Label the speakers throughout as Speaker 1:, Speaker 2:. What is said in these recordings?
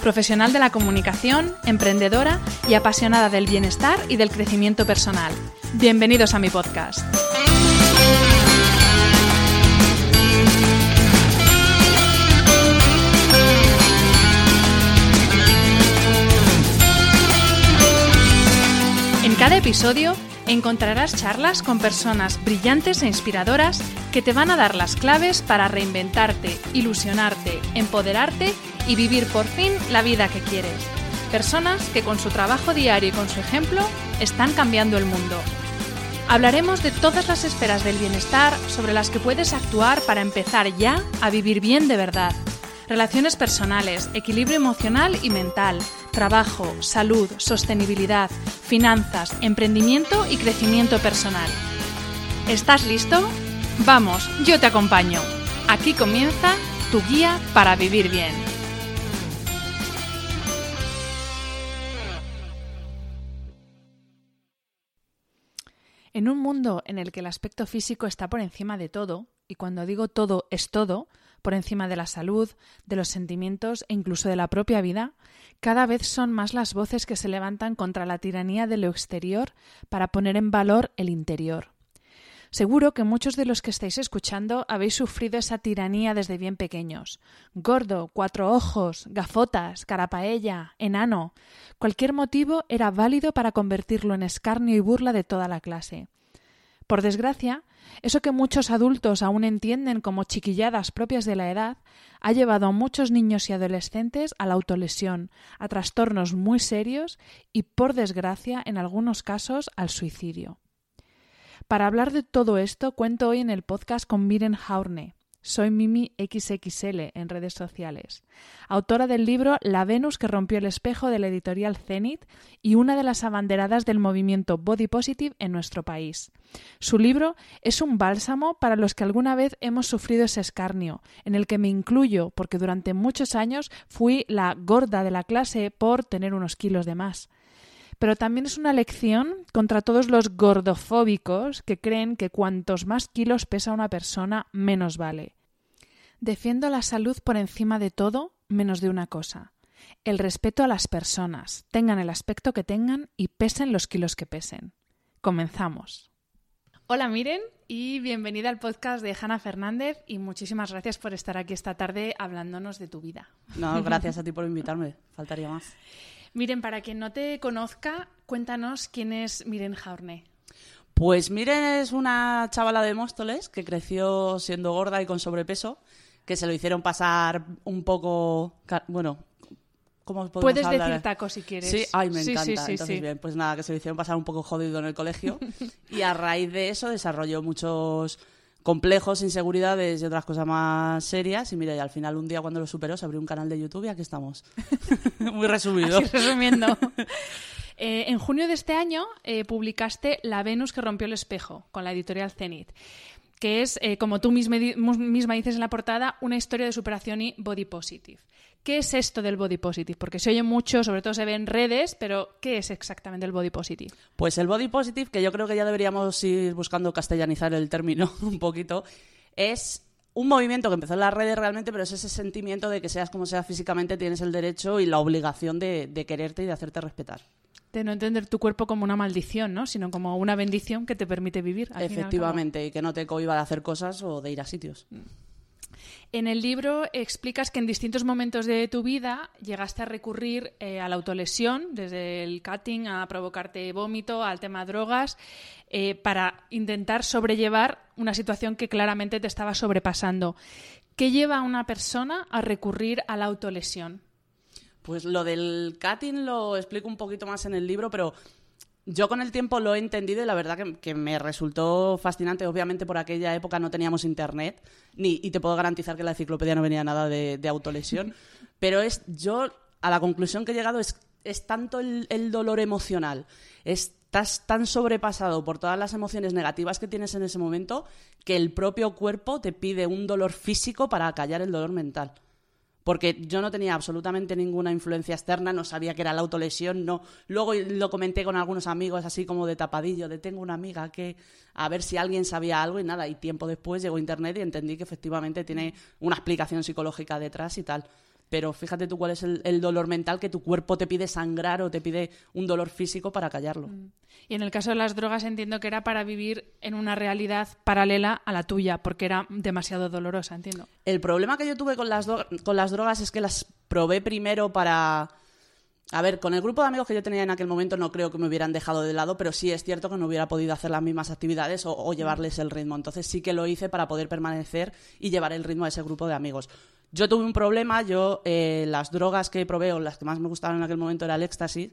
Speaker 1: profesional de la comunicación, emprendedora y apasionada del bienestar y del crecimiento personal. Bienvenidos a mi podcast. En cada episodio encontrarás charlas con personas brillantes e inspiradoras que te van a dar las claves para reinventarte, ilusionarte, empoderarte y vivir por fin la vida que quieres. Personas que con su trabajo diario y con su ejemplo están cambiando el mundo. Hablaremos de todas las esferas del bienestar sobre las que puedes actuar para empezar ya a vivir bien de verdad. Relaciones personales, equilibrio emocional y mental, trabajo, salud, sostenibilidad, finanzas, emprendimiento y crecimiento personal. ¿Estás listo? Vamos, yo te acompaño. Aquí comienza tu guía para vivir bien. En un mundo en el que el aspecto físico está por encima de todo, y cuando digo todo es todo, por encima de la salud, de los sentimientos e incluso de la propia vida, cada vez son más las voces que se levantan contra la tiranía de lo exterior para poner en valor el interior. Seguro que muchos de los que estáis escuchando habéis sufrido esa tiranía desde bien pequeños. Gordo, cuatro ojos, gafotas, carapaella, enano. Cualquier motivo era válido para convertirlo en escarnio y burla de toda la clase. Por desgracia, eso que muchos adultos aún entienden como chiquilladas propias de la edad ha llevado a muchos niños y adolescentes a la autolesión, a trastornos muy serios y, por desgracia, en algunos casos, al suicidio. Para hablar de todo esto, cuento hoy en el podcast con Miren Haurne. Soy Mimi XXL en redes sociales, autora del libro La Venus que rompió el espejo de la editorial Zenith y una de las abanderadas del movimiento Body Positive en nuestro país. Su libro es un bálsamo para los que alguna vez hemos sufrido ese escarnio, en el que me incluyo porque durante muchos años fui la gorda de la clase por tener unos kilos de más pero también es una lección contra todos los gordofóbicos que creen que cuantos más kilos pesa una persona, menos vale. Defiendo la salud por encima de todo, menos de una cosa. El respeto a las personas, tengan el aspecto que tengan y pesen los kilos que pesen. Comenzamos. Hola Miren y bienvenida al podcast de Hanna Fernández y muchísimas gracias por estar aquí esta tarde hablándonos de tu vida.
Speaker 2: No, gracias a ti por invitarme, faltaría más.
Speaker 1: Miren, para quien no te conozca, cuéntanos quién es Miren Jaurne.
Speaker 2: Pues Miren es una chavala de Móstoles que creció siendo gorda y con sobrepeso, que se lo hicieron pasar un poco, bueno, ¿cómo podemos
Speaker 1: Puedes
Speaker 2: hablar?
Speaker 1: decir taco si quieres.
Speaker 2: Sí, ay, me
Speaker 1: Sí,
Speaker 2: encanta.
Speaker 1: sí, sí,
Speaker 2: Entonces, bien, pues nada, que se lo hicieron pasar un poco jodido en el colegio. y a raíz de eso desarrolló muchos complejos, inseguridades y otras cosas más serias. Y mira, y al final un día cuando lo superó se abrió un canal de YouTube y aquí estamos. Muy resumido.
Speaker 1: Resumiendo. Eh, en junio de este año eh, publicaste La Venus que rompió el espejo con la editorial Zenith, que es, eh, como tú misma, misma dices en la portada, una historia de superación y body positive. ¿Qué es esto del body positive? Porque se oye mucho, sobre todo se ve en redes, pero ¿qué es exactamente el body positive?
Speaker 2: Pues el body positive, que yo creo que ya deberíamos ir buscando castellanizar el término un poquito, es un movimiento que empezó en las redes realmente, pero es ese sentimiento de que seas como seas físicamente, tienes el derecho y la obligación de, de quererte y de hacerte respetar.
Speaker 1: De no entender tu cuerpo como una maldición, ¿no? Sino como una bendición que te permite vivir.
Speaker 2: Efectivamente, y que no te cohiba de hacer cosas o de ir a sitios.
Speaker 1: En el libro explicas que en distintos momentos de tu vida llegaste a recurrir eh, a la autolesión, desde el cutting a provocarte vómito, al tema drogas, eh, para intentar sobrellevar una situación que claramente te estaba sobrepasando. ¿Qué lleva a una persona a recurrir a la autolesión?
Speaker 2: Pues lo del cutting lo explico un poquito más en el libro, pero yo con el tiempo lo he entendido y la verdad que, que me resultó fascinante. Obviamente por aquella época no teníamos internet ni, y te puedo garantizar que en la enciclopedia no venía nada de, de autolesión. Pero es yo a la conclusión que he llegado es, es tanto el, el dolor emocional, es estás tan sobrepasado por todas las emociones negativas que tienes en ese momento que el propio cuerpo te pide un dolor físico para callar el dolor mental porque yo no tenía absolutamente ninguna influencia externa, no sabía que era la autolesión, no. Luego lo comenté con algunos amigos así como de tapadillo, de tengo una amiga que a ver si alguien sabía algo y nada, y tiempo después llegó internet y entendí que efectivamente tiene una explicación psicológica detrás y tal pero fíjate tú cuál es el, dolor mental que tu cuerpo te pide sangrar o te pide un dolor físico para callarlo. Mm.
Speaker 1: Y en el caso de las drogas entiendo que era para vivir en una realidad paralela a la tuya, porque era demasiado dolorosa, entiendo.
Speaker 2: El problema que yo tuve con las, con las drogas es que las probé primero para... A ver, con el grupo de amigos que yo tenía en aquel momento no creo que me hubieran dejado de lado, pero sí es cierto que no hubiera podido hacer las mismas actividades o, o llevarles el ritmo. Entonces sí que lo hice para poder permanecer y llevar el ritmo a ese grupo de amigos. Yo tuve un problema, yo eh, las drogas que probé o las que más me gustaban en aquel momento era el éxtasis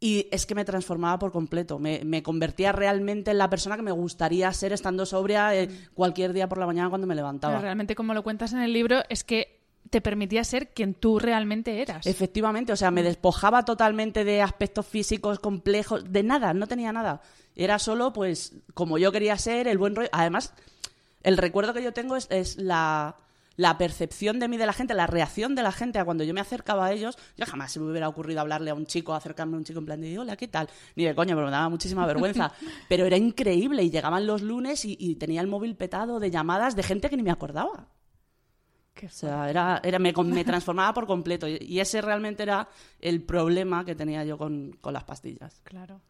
Speaker 2: y es que me transformaba por completo, me, convertía realmente en la persona que me gustaría ser estando sobria eh, mm. cualquier día por la mañana cuando me levantaba.
Speaker 1: realmente como lo cuentas en el libro es que te permitía ser quien tú realmente eras.
Speaker 2: Efectivamente, o sea, me mm. despojaba totalmente de aspectos físicos complejos, de nada, no tenía nada. Era solo, pues, como yo quería ser, el buen rollo. Además, el recuerdo que yo tengo es la, la percepción de mí de la gente, la reacción de la gente a cuando yo me acercaba a ellos, yo jamás se me hubiera ocurrido hablarle a un chico, acercarme a un chico en plan de, hola, ¿qué tal? Ni de coño, pero me daba muchísima vergüenza. pero era increíble y llegaban los lunes y, tenía el móvil petado de llamadas de gente que ni me acordaba. o sea, era, era, me, me transformaba por completo y, ese realmente era el problema que tenía yo con, con las pastillas.
Speaker 1: Claro.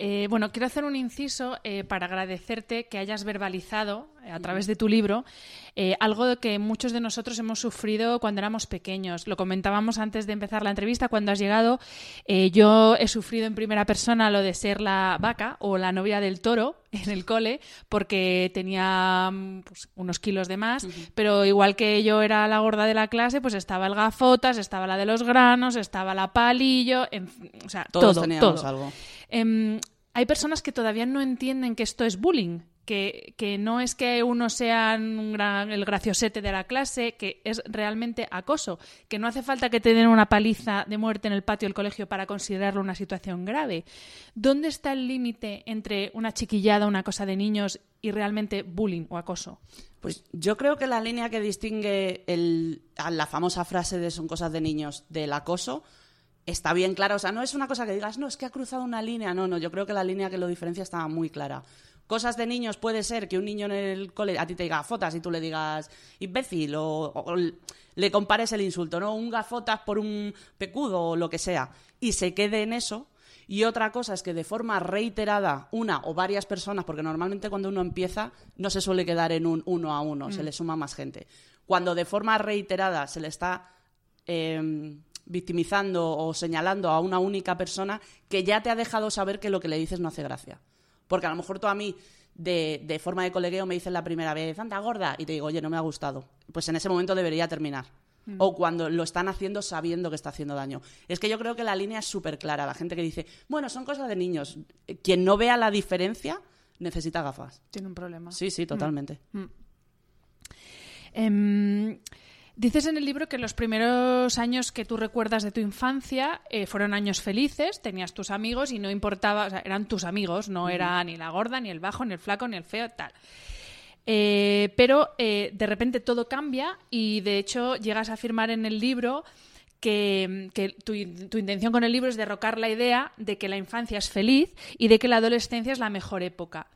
Speaker 1: Eh, bueno, quiero hacer un inciso eh, para agradecerte que hayas verbalizado eh, a través de tu libro algo que muchos de nosotros hemos sufrido cuando éramos pequeños. Lo comentábamos antes de empezar la entrevista, cuando has llegado. yo he sufrido en primera persona lo de ser la vaca o la novia del toro en el cole porque tenía mm, pues, unos kilos de más, pero igual que yo era la gorda de la clase, pues estaba el gafotas, estaba la de los granos, estaba la palillo, o sea,
Speaker 2: Todos
Speaker 1: todo,
Speaker 2: teníamos algo.
Speaker 1: Em, hay personas que todavía no entienden que esto es bullying, que, no es que uno sea el graciosete de la clase, que es realmente acoso, que no hace falta que te den una paliza de muerte en el patio del colegio para considerarlo una situación grave. ¿Dónde está el límite entre una chiquillada, una cosa de niños y realmente bullying o acoso?
Speaker 2: Pues yo creo que la línea que distingue el, a la famosa frase de son cosas de niños del acoso está bien clara. O sea, no es una cosa que digas, no, es que ha cruzado una línea. No, no, yo creo que la línea que lo diferencia estaba muy clara. Cosas de niños puede ser que un niño en el cole a ti te diga fotas y tú le digas imbécil o, le compares el insulto, ¿no? Un gafotas por un pecudo o lo que sea. Y se quede en eso. Y otra cosa es que de forma reiterada, una o varias personas, porque normalmente cuando uno empieza no se suele quedar en un uno a uno, se mm. le suma más gente. Cuando de forma reiterada se le está em, victimizando o señalando a una única persona que ya te ha dejado saber que lo que le dices no hace gracia. Porque a lo mejor tú a mí, de, forma de colegueo, me dices la primera vez, anda gorda, y te digo, oye, no me ha gustado. Pues en ese momento debería terminar. Mm. O cuando lo están haciendo sabiendo que está haciendo daño. Es que yo creo que la línea es súper clara. La gente que dice, bueno, son cosas de niños. Quien no vea la diferencia necesita gafas.
Speaker 1: Tiene un problema.
Speaker 2: Sí, sí, totalmente. Mm. Mm.
Speaker 1: Em, Dices en el libro que los primeros años que tú recuerdas de tu infancia eh, fueron años felices, tenías tus amigos y no importaba, o sea, eran tus amigos, no era ni la gorda, ni el bajo, ni el flaco, ni el feo, tal. Eh, pero eh, de repente todo cambia y de hecho llegas a afirmar en el libro que, tu, tu, intención con el libro es derrocar la idea de que la infancia es feliz y de que la adolescencia es la mejor época.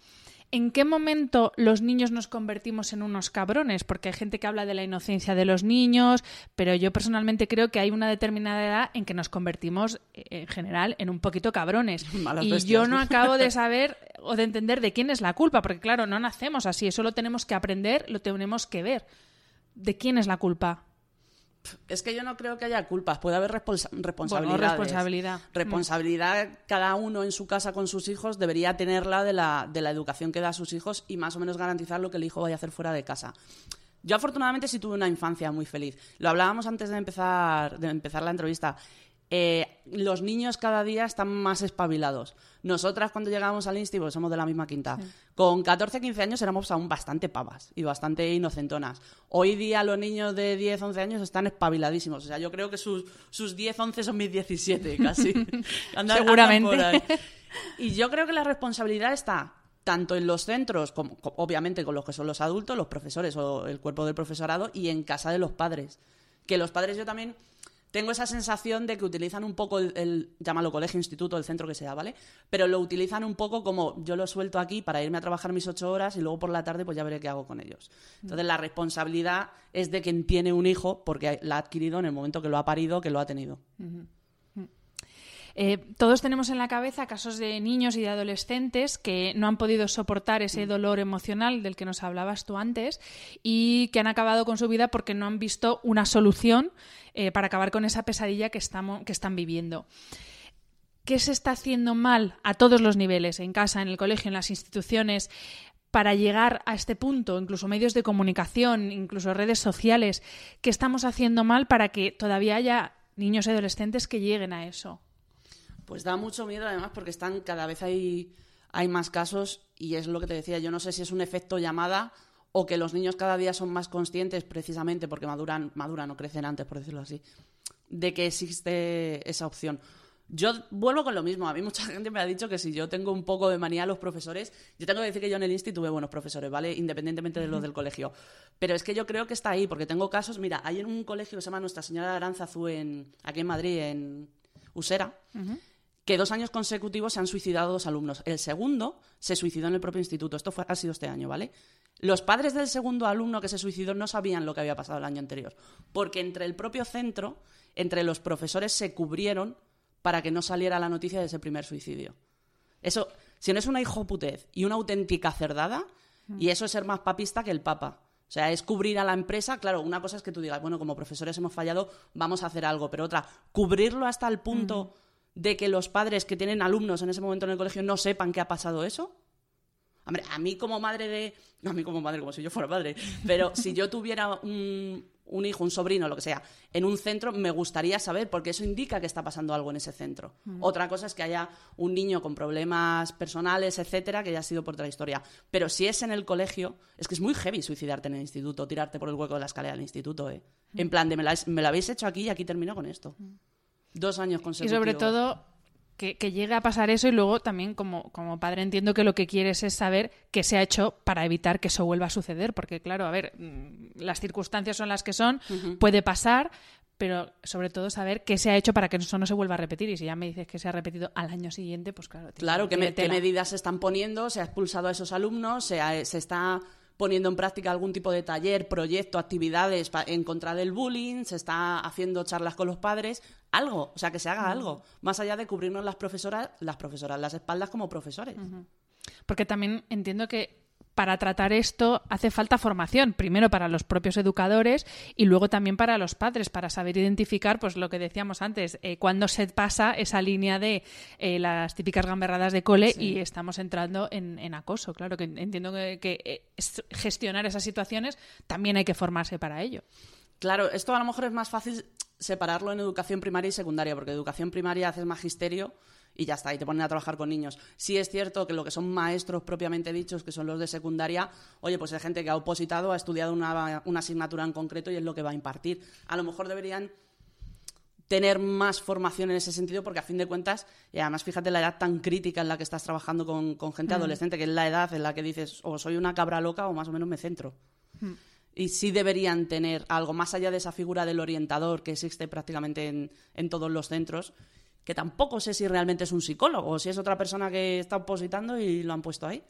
Speaker 1: ¿En qué momento los niños nos convertimos en unos cabrones? Porque hay gente que habla de la inocencia de los niños, pero yo personalmente creo que hay una determinada edad en que nos convertimos, eh, en general, en un poquito cabrones. y yo no acabo de saber o de entender de quién es la culpa, porque claro, no nacemos así, eso lo tenemos que aprender, lo tenemos que ver. ¿De quién es la culpa?
Speaker 2: Es que yo no creo que haya culpas, puede haber responsabilidad.
Speaker 1: responsabilidad.
Speaker 2: Responsabilidad, cada uno en su casa con sus hijos debería tenerla de la, de la educación que da a sus hijos y más o menos garantizar lo que el hijo vaya a hacer fuera de casa. Yo afortunadamente sí tuve una infancia muy feliz. Lo hablábamos antes de empezar, de empezar la entrevista. Eh, los niños cada día están más espabilados. Nosotras cuando llegamos al instituto, somos de la misma quinta, con 14, 15 años éramos aún bastante pavas y bastante inocentonas. Hoy día los niños de 10, 11 años están espabiladísimos. O sea, yo creo que sus, sus 10, 11 son mis 17 casi.
Speaker 1: Seguramente.
Speaker 2: Y yo creo que la responsabilidad está tanto en los centros, como, obviamente con los que son los adultos, los profesores o el cuerpo del profesorado, y en casa de los padres. Que los padres yo también tengo esa sensación de que utilizan un poco el, llámalo colegio, instituto, el centro que sea, ¿vale? Pero lo utilizan un poco como yo lo suelto aquí para irme a trabajar mis ocho horas y luego por la tarde pues ya veré qué hago con ellos. Entonces la responsabilidad es de quien tiene un hijo porque la ha adquirido en el momento que lo ha parido, que lo ha tenido.
Speaker 1: Eh, todos tenemos en la cabeza casos de niños y de adolescentes que no han podido soportar ese dolor emocional del que nos hablabas tú antes y que han acabado con su vida porque no han visto una solución eh, para acabar con esa pesadilla que, estamos, que están viviendo. ¿Qué se está haciendo mal a todos los niveles, en casa, en el colegio, en las instituciones, para llegar a este punto, incluso medios de comunicación, incluso redes sociales, ¿qué estamos haciendo mal para que todavía haya niños y adolescentes que lleguen a eso?
Speaker 2: Pues da mucho miedo además porque están cada vez hay, hay más casos y es lo que te decía, yo no sé si es un efecto llamada o que los niños cada día son más conscientes precisamente porque maduran, maduran o crecen antes, por decirlo así, de que existe esa opción. Yo vuelvo con lo mismo. A mí mucha gente me ha dicho que si yo tengo un poco de manía a los profesores, yo tengo que decir que yo en el instituto tuve buenos profesores, ¿vale? Independientemente de los del colegio. Pero es que yo creo que está ahí, porque tengo casos. Mira, hay en un colegio que se llama Nuestra Señora de Aranzazú, en, aquí en Madrid, en Usera que dos años consecutivos se han suicidado dos alumnos. El segundo se suicidó en el propio instituto. Esto fue, ha sido este año, ¿vale? Los padres del segundo alumno que se suicidó no sabían lo que había pasado el año anterior, porque entre el propio centro, entre los profesores se cubrieron para que no saliera la noticia de ese primer suicidio. Eso, si no es una hijoputez y una auténtica cerdada, y eso es ser más papista que el papa. O sea, es cubrir a la empresa. Claro, una cosa es que tú digas, bueno, como profesores hemos fallado, vamos a hacer algo. Pero otra, cubrirlo hasta el punto de que los padres que tienen alumnos en ese momento en el colegio no sepan que ha pasado eso? Hombre, a mí como madre de... No, a mí como madre, como si yo fuera madre. Pero si yo tuviera un, hijo, un sobrino, lo que sea, en un centro, me gustaría saber, porque eso indica que está pasando algo en ese centro. Mm. Otra cosa es que haya un niño con problemas personales, etcétera, que haya sido por otra historia. Pero si es en el colegio, es que es muy heavy suicidarte en el instituto, tirarte por el hueco de la escalera del instituto, ¿eh? Mm. En plan de, me, me lo habéis hecho aquí y aquí termino con esto. Mm. Dos años consecutivos.
Speaker 1: Y sobre todo que, llegue a pasar eso y luego también como, como padre entiendo que lo que quieres es saber qué se ha hecho para evitar que eso vuelva a suceder. Porque claro, a ver, mm, las circunstancias son las que son, puede pasar, pero sobre todo saber qué se ha hecho para que eso no se vuelva a repetir. Y si ya me dices que se ha repetido al año siguiente, pues claro.
Speaker 2: Claro, ¿qué, medidas se están poniendo? ¿Se ha expulsado a esos alumnos? ¿Se, se está poniendo en práctica algún tipo de taller, proyecto, actividades en contra del bullying, se está haciendo charlas con los padres, algo, o sea, que se haga algo, más allá de cubrirnos las profesoras, las profesoras, las espaldas como profesores.
Speaker 1: Porque también entiendo que para tratar esto hace falta formación, primero para los propios educadores y luego también para los padres, para saber identificar, pues lo que decíamos antes, eh, cuando se pasa esa línea de eh, las típicas gamberradas de cole y estamos entrando en, acoso. Claro que entiendo que, que eh, gestionar esas situaciones también hay que formarse para ello.
Speaker 2: Claro, esto a lo mejor es más fácil separarlo en educación primaria y secundaria, porque educación primaria haces magisterio y ya está, y te ponen a trabajar con niños. Sí es cierto que lo que son maestros propiamente dichos, que son los de secundaria, oye, pues hay gente que ha opositado, ha estudiado una, asignatura en concreto y es lo que va a impartir. A lo mejor deberían tener más formación en ese sentido, porque a fin de cuentas, y además fíjate la edad tan crítica en la que estás trabajando con, gente mm. adolescente, que es la edad en la que dices, o soy una cabra loca o más o menos me centro. Mm. Y sí deberían tener algo más allá de esa figura del orientador que existe prácticamente en, en todos los centros que tampoco sé si realmente es un psicólogo o si es otra persona que está opositando y lo han puesto ahí.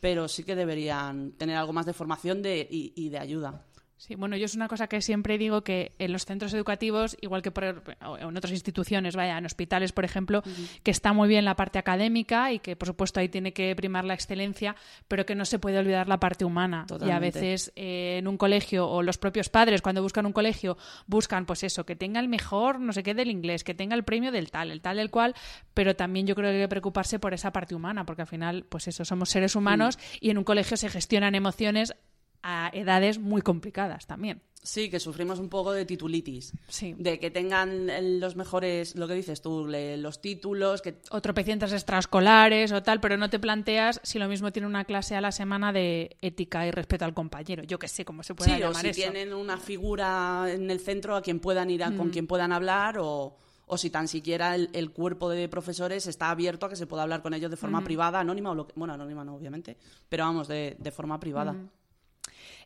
Speaker 2: Pero sí que deberían tener algo más de formación de, y de ayuda.
Speaker 1: Sí, bueno, yo es una cosa que siempre digo que en los centros educativos, igual que por, en otras instituciones, vaya, en hospitales, por ejemplo, que está muy bien la parte académica y que, por supuesto, ahí tiene que primar la excelencia, pero que no se puede olvidar la parte humana. Y a veces eh, en un colegio o los propios padres, cuando buscan un colegio, buscan, pues eso, que tenga el mejor, no sé qué, del inglés, que tenga el premio del tal, el tal, el cual, pero también yo creo que hay que preocuparse por esa parte humana, porque al final, pues eso, somos seres humanos y en un colegio se gestionan emociones a edades muy complicadas también.
Speaker 2: Sí, que sufrimos un poco de titulitis.
Speaker 1: Sí.
Speaker 2: De que tengan los mejores, lo que dices tú, los títulos, que
Speaker 1: O tropecientas extraescolares o tal, pero no te planteas si lo mismo tiene una clase a la semana de ética y respeto al compañero. Yo que sé cómo se puede
Speaker 2: sí, o
Speaker 1: llamar
Speaker 2: si
Speaker 1: eso.
Speaker 2: tienen una figura en el centro a quien puedan ir a,
Speaker 1: Mm.
Speaker 2: con quien puedan hablar o, o si tan siquiera el, el cuerpo de profesores está abierto a que se pueda hablar con ellos de forma privada, anónima o lo que, bueno, anónima no, obviamente, pero vamos, de, de forma privada.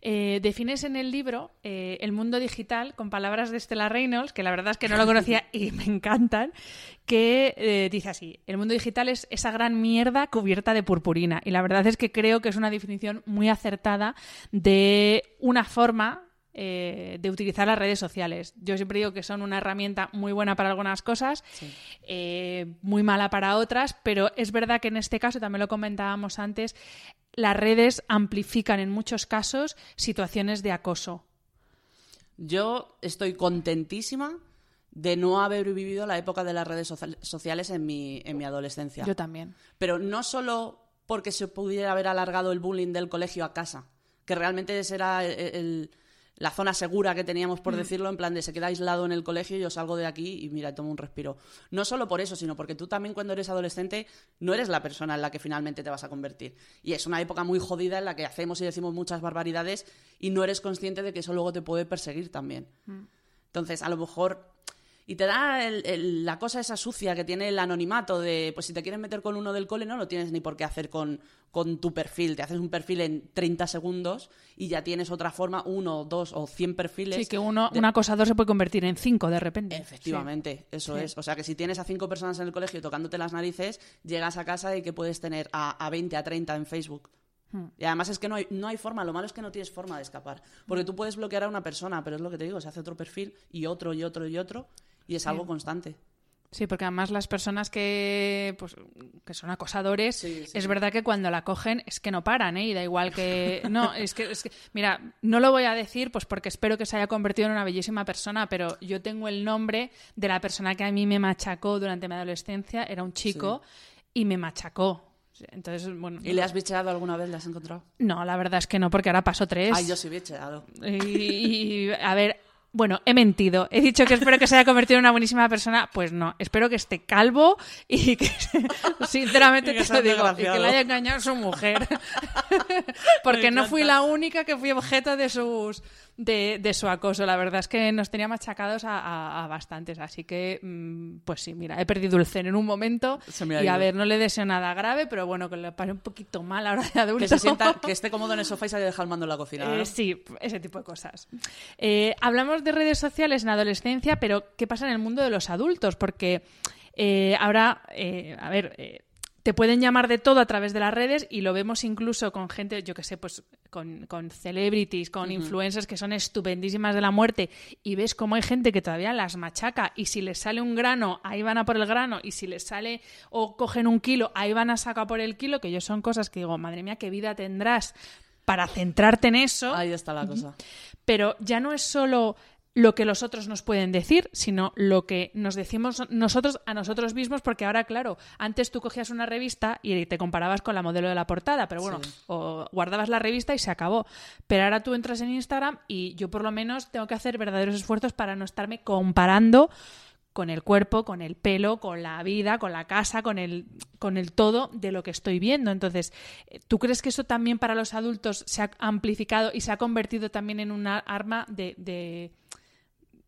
Speaker 1: Eh, defines en el libro eh, el mundo digital con palabras de Stella Reynolds, que la verdad es que no lo conocía y me encantan, que eh, dice así, el mundo digital es esa gran mierda cubierta de purpurina. Y la verdad es que creo que es una definición muy acertada de una forma eh, de utilizar las redes sociales. Yo siempre digo que son una herramienta muy buena para algunas cosas, eh, muy mala para otras, pero es verdad que en este caso, también lo comentábamos antes, las redes amplifican en muchos casos situaciones de acoso.
Speaker 2: Yo estoy contentísima de no haber vivido la época de las redes socia- sociales en mi, en mi adolescencia.
Speaker 1: Yo también.
Speaker 2: Pero no solo porque se pudiera haber alargado el bullying del colegio a casa, que realmente ese era el- el- la zona segura que teníamos, por decirlo, en plan de se queda aislado en el colegio y yo salgo de aquí y mira, tomo un respiro. No solo por eso, sino porque tú también cuando eres adolescente no eres la persona en la que finalmente te vas a convertir. Y es una época muy jodida en la que hacemos y decimos muchas barbaridades y no eres consciente de que eso luego te puede perseguir también. Entonces, a lo mejor. Y te da el- el- la cosa esa sucia que tiene el anonimato de, pues si te quieres meter con uno del cole, no lo tienes ni por qué hacer con, con tu perfil. Te haces un perfil en 30 segundos y ya tienes otra forma, uno, dos o 100 perfiles.
Speaker 1: Sí, que uno,
Speaker 2: de-
Speaker 1: un acosador se puede convertir en cinco de repente.
Speaker 2: Efectivamente, eso
Speaker 1: Sí.
Speaker 2: es. O sea, que si tienes a cinco personas en el colegio tocándote las narices, llegas a casa y que puedes tener a, a 20, a 30 en Facebook.
Speaker 1: Hmm.
Speaker 2: Y además es que no hay, no hay forma, lo malo es que no tienes forma de escapar. Porque tú puedes bloquear a una persona, pero es lo que te digo, se hace otro perfil y otro y otro y otro y es algo constante.
Speaker 1: Sí, porque además las personas que, pues, que son acosadores,
Speaker 2: Sí, sí,
Speaker 1: es verdad que cuando la cogen es que no paran, ¿eh? Y da igual que... No, es que, es que- Mira, no lo voy a decir pues porque espero que se haya convertido en una bellísima persona, pero yo tengo el nombre de la persona que a mí me machacó durante mi adolescencia, era un chico, y me machacó. Entonces, bueno...
Speaker 2: ¿Y le has bicheado alguna vez? ¿Le has encontrado?
Speaker 1: No, la verdad es que no, porque ahora paso tres.
Speaker 2: Ay, yo sí bicheado.
Speaker 1: Y, y, a ver, bueno, he mentido. He dicho que espero que se haya convertido en una buenísima persona. Pues no, espero que esté calvo y que, sinceramente
Speaker 2: Y que
Speaker 1: te lo digo, y que le haya engañado a su mujer. Porque no fui la única que fui objeto de sus de, de su acoso. La verdad es que nos tenía machacados a, a- a bastantes. Así que, mm, pues sí, mira, he perdido el zen en un momento. Y a ver, no le deseo nada grave, pero bueno, que le pare un poquito mal ahora de adulto.
Speaker 2: Que se sienta, que esté cómodo en el sofá y se haya dejado el mando en la cocina. ¿no?
Speaker 1: Eh, sí, ese tipo de cosas. Eh, hablamos de redes sociales en adolescencia, pero ¿qué pasa en el mundo de los adultos? Porque eh, ahora, eh, a ver, eh, te pueden llamar de todo a través de las redes y lo vemos incluso con gente, yo que sé, pues con, con celebrities, con influencers que son estupendísimas de la muerte y ves cómo hay gente que todavía las machaca y si les sale un grano, ahí van a por el grano y si les sale o cogen un kilo, ahí van a sacar por el kilo, que yo son cosas que digo, madre mía, qué vida tendrás para centrarte en eso
Speaker 2: Ahí está la cosa.
Speaker 1: pero ya no es solo lo que los otros nos pueden decir, sino lo que nos decimos nosotros a nosotros mismos, porque ahora, claro, antes tú cogías una revista y te comparabas con la modelo de la portada, pero bueno,
Speaker 2: Sí.
Speaker 1: o guardabas la revista y se acabó. Pero ahora tú entras en Instagram y yo por lo menos tengo que hacer verdaderos esfuerzos para no estarme comparando con el cuerpo, con el pelo, con la vida, con la casa, con el, con el todo de lo que estoy viendo. Entonces, eh, ¿tú crees que eso también para los adultos se ha amplificado y se ha convertido también en una arma de... de-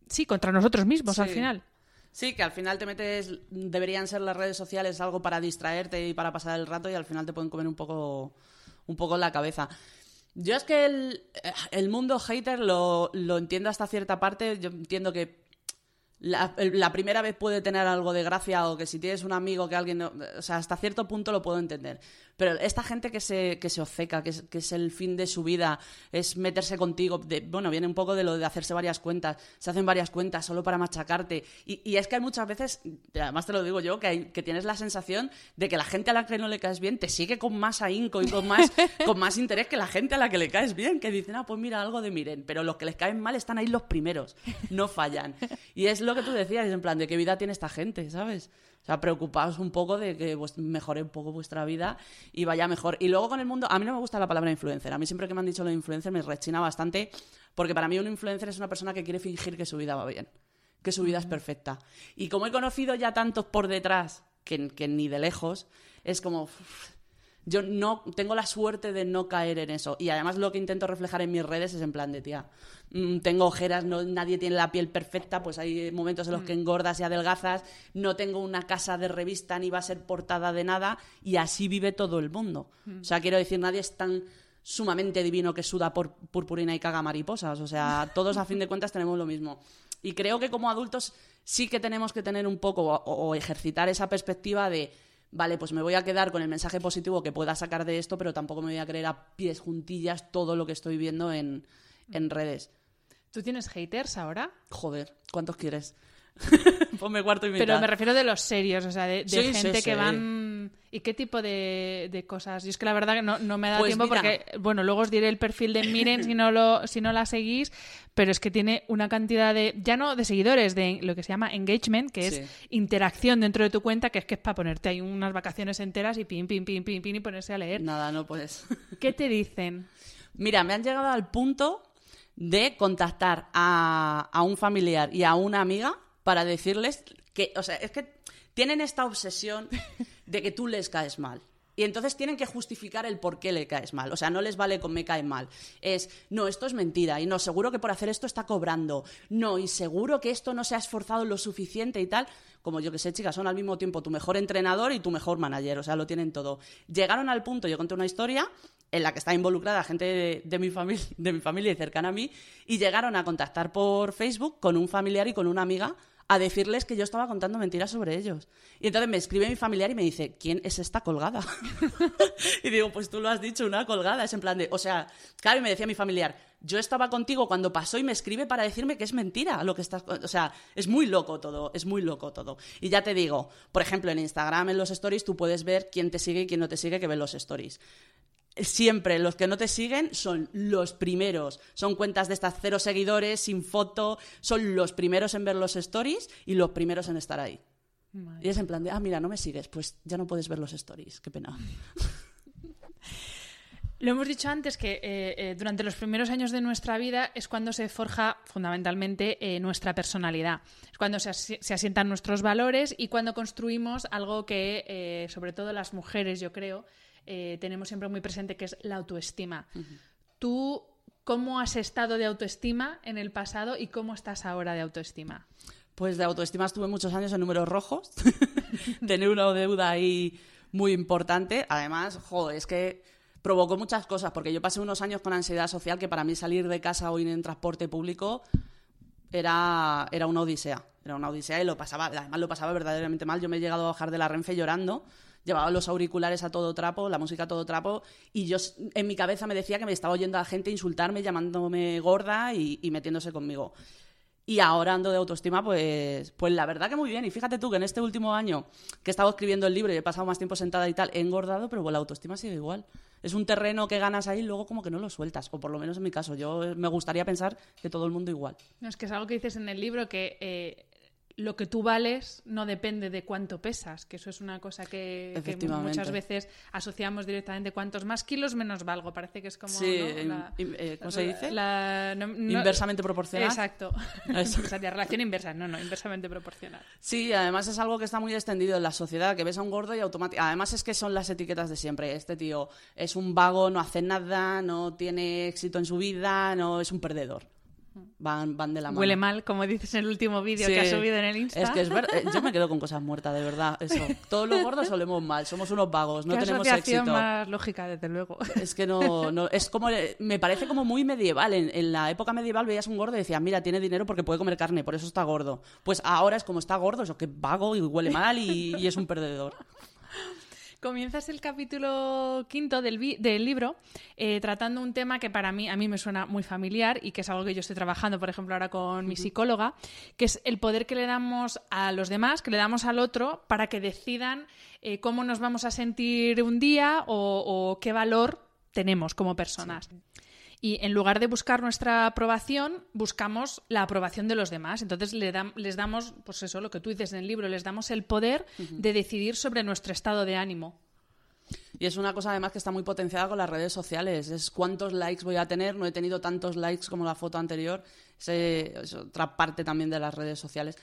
Speaker 1: Sí, contra nosotros mismos al final.
Speaker 2: Sí, que al final te metes, deberían ser las redes sociales algo para distraerte y para pasar el rato y al final te pueden comer un poco, un poco la cabeza. Yo es que el, el mundo hater lo, lo entiendo hasta cierta parte. Yo entiendo que la, la primera vez puede tener algo de gracia o que si tienes un amigo que alguien... o sea, hasta cierto punto lo puedo entender. Pero esta gente que se, que se obceca, que es, que es el fin de su vida, es meterse contigo, de- bueno, viene un poco de lo de hacerse varias cuentas, se hacen varias cuentas solo para machacarte. Y, y es que hay muchas veces, además te lo digo yo, que, hay- que tienes la sensación de que la gente a la que no le caes bien te sigue con más ahínco y con más, con más interés que la gente a la que le caes bien, que dicen, ah, pues mira, algo de miren, pero los que les caen mal están ahí los primeros, no fallan. Y es lo que tú decías, en plan, de qué vida tiene esta gente, ¿sabes? O sea, preocupaos un poco de que mejore un poco vuestra vida y vaya mejor. Y luego con el mundo, a mí no me gusta la palabra influencer. A mí siempre que me han dicho lo de influencer me rechina bastante, porque para mí un influencer es una persona que quiere fingir que su vida va bien, que su vida es perfecta. Y como he conocido ya tantos por detrás, que, que ni de lejos, es como... yo no tengo la suerte de no caer en eso. Y además lo que intento reflejar en mis redes es en plan de tía. mm, tengo ojeras, no, nadie tiene la piel perfecta, pues hay momentos en los que engordas y adelgazas, no tengo una casa de revista ni va a ser portada de nada, y así vive todo el mundo. O sea, quiero decir, nadie es tan sumamente divino que suda por purpurina y caga mariposas. O sea, todos a fin de cuentas tenemos lo mismo. Y creo que como adultos sí que tenemos que tener un poco o, o ejercitar esa perspectiva de vale, pues me voy a quedar con el mensaje positivo que pueda sacar de esto, pero tampoco me voy a creer a pies juntillas todo lo que estoy viendo en, en redes.
Speaker 1: ¿Tú tienes haters ahora?
Speaker 2: Joder, ¿cuántos quieres? Ponme cuarto y mitad.
Speaker 1: Pero me refiero de los serios, o sea, de, de
Speaker 2: Sí, sí,
Speaker 1: gente que
Speaker 2: sí.
Speaker 1: van... ¿Y qué tipo de, de cosas? Y es que la verdad que no, no me da
Speaker 2: Pues
Speaker 1: tiempo
Speaker 2: mira.
Speaker 1: porque, bueno, luego os diré el perfil de Miren si no, lo, si no la seguís, pero es que tiene una cantidad de, ya no de seguidores, de lo que se llama engagement, que
Speaker 2: Sí.
Speaker 1: es interacción dentro de tu cuenta, que es que es para ponerte ahí unas vacaciones enteras y pin, pin, pin, pin, pin y ponerse a leer.
Speaker 2: Nada, no puedes.
Speaker 1: ¿Qué te dicen?
Speaker 2: Mira, me han llegado al punto de contactar a, a un familiar y a una amiga para decirles que, o sea, es que tienen esta obsesión de que tú les caes mal. Y entonces tienen que justificar el por qué le caes mal. O sea, no les vale con me cae mal. Es, no, esto es mentira. Y no, seguro que por hacer esto está cobrando. No, y seguro que esto no se ha esforzado lo suficiente y tal. Como yo que sé, chicas, son al mismo tiempo tu mejor entrenador y tu mejor manager. O sea, lo tienen todo. Llegaron al punto, yo conté una historia en la que está involucrada gente de, de mi, familia, de mi familia y cercana a mí, y llegaron a contactar por Facebook con un familiar y con una amiga a decirles que yo estaba contando mentiras sobre ellos. Y entonces me escribe mi familiar y me dice, ¿quién es esta colgada? y digo, pues tú lo has dicho, una colgada. Es en plan de, o sea, claro, y me decía mi familiar, yo estaba contigo cuando pasó y me escribe para decirme que es mentira lo que estás... O sea, es muy loco todo, es muy loco todo. Y ya te digo, por ejemplo, en Instagram, en los stories, tú puedes ver quién te sigue y quién no te sigue que ven los stories siempre los que no te siguen son los primeros. Son cuentas de estas cero seguidores, sin foto, son los primeros en ver los stories y los primeros en estar ahí. Y es en plan de, ah, mira, no me sigues, pues ya no puedes ver los stories, qué pena.
Speaker 1: Lo hemos dicho antes que eh, eh, durante los primeros años de nuestra vida es cuando se forja fundamentalmente eh, nuestra personalidad. Es cuando se, asi- se asientan nuestros valores y cuando construimos algo que, sobre todo las mujeres, yo creo, eh, tenemos siempre muy presente, que es la autoestima. ¿Tú cómo has estado de autoestima en el pasado y cómo estás ahora de autoestima?
Speaker 2: Pues de autoestima estuve muchos años en números rojos. Tener una deuda ahí muy importante. Además, joder, es que provocó muchas cosas, porque yo pasé unos años con ansiedad social que para mí salir de casa o ir en transporte público era, era una odisea. Era una odisea y lo pasaba, además lo pasaba verdaderamente mal. Yo me he llegado a bajar de la Renfe llorando. Llevaba los auriculares a todo trapo, la música a todo trapo, y yo en mi cabeza me decía que me estaba oyendo a gente insultarme, llamándome gorda y, metiéndose conmigo. Y ahora ando de autoestima, pues, pues la verdad que muy bien. Y fíjate tú que en este último año que he estado escribiendo el libro y he pasado más tiempo sentada y tal, he engordado, pero la autoestima sigue igual. Es un terreno que ganas ahí y luego como que no lo sueltas. O por lo menos en mi caso. Yo me gustaría pensar que todo el mundo igual.
Speaker 1: No, es que es algo que dices en el libro que eh, lo que tú vales no depende de cuánto pesas, que eso es una cosa que, muchas veces asociamos directamente cuantos más kilos menos valgo. Parece que es como
Speaker 2: Sí,
Speaker 1: ¿no?
Speaker 2: in-
Speaker 1: la-
Speaker 2: in- eh, ¿cómo se dice?
Speaker 1: la- no- no-
Speaker 2: Inversamente proporcional.
Speaker 1: Exacto. De relación inversa, no, no, inversamente proporcional.
Speaker 2: Sí, además es algo que está muy extendido en la sociedad, que ves a un gordo y automáticamente... Además es que son las etiquetas de siempre. Este tío es un vago, no hace nada, no tiene éxito en su vida, no es un perdedor. Van, van de la mano.
Speaker 1: Huele mal, como dices en el último vídeo que has subido en el Insta.
Speaker 2: Es que es verdad. Yo me quedo con cosas muertas, de verdad. Eso. Todos los gordos solemos mal, somos unos vagos, no
Speaker 1: Qué
Speaker 2: tenemos éxito.
Speaker 1: más lógica, desde luego.
Speaker 2: Es que no, no- es como, me parece como muy medieval. En, en la época medieval veías un gordo y decías, mira, tiene dinero porque puede comer carne, por eso está gordo. Pues ahora es como está gordo, eso que es vago y huele mal y, y es un perdedor.
Speaker 1: Comienzas el capítulo quinto del, del libro eh, tratando un tema que para mí, a mí me suena muy familiar y que es algo que yo estoy trabajando, por ejemplo, ahora con mi psicóloga, que es el poder que le damos a los demás, que le damos al otro, para que decidan eh, cómo nos vamos a sentir un día o, o qué valor tenemos como personas. Y en lugar de buscar nuestra aprobación, buscamos la aprobación de los demás. Entonces le les damos, pues eso, lo que tú dices en el libro, les damos el poder de decidir sobre nuestro estado de ánimo.
Speaker 2: Y es una cosa además que está muy potenciada con las redes sociales. Es cuántos likes voy a tener. No he tenido tantos likes como la foto anterior. Es, otra parte también de las redes sociales.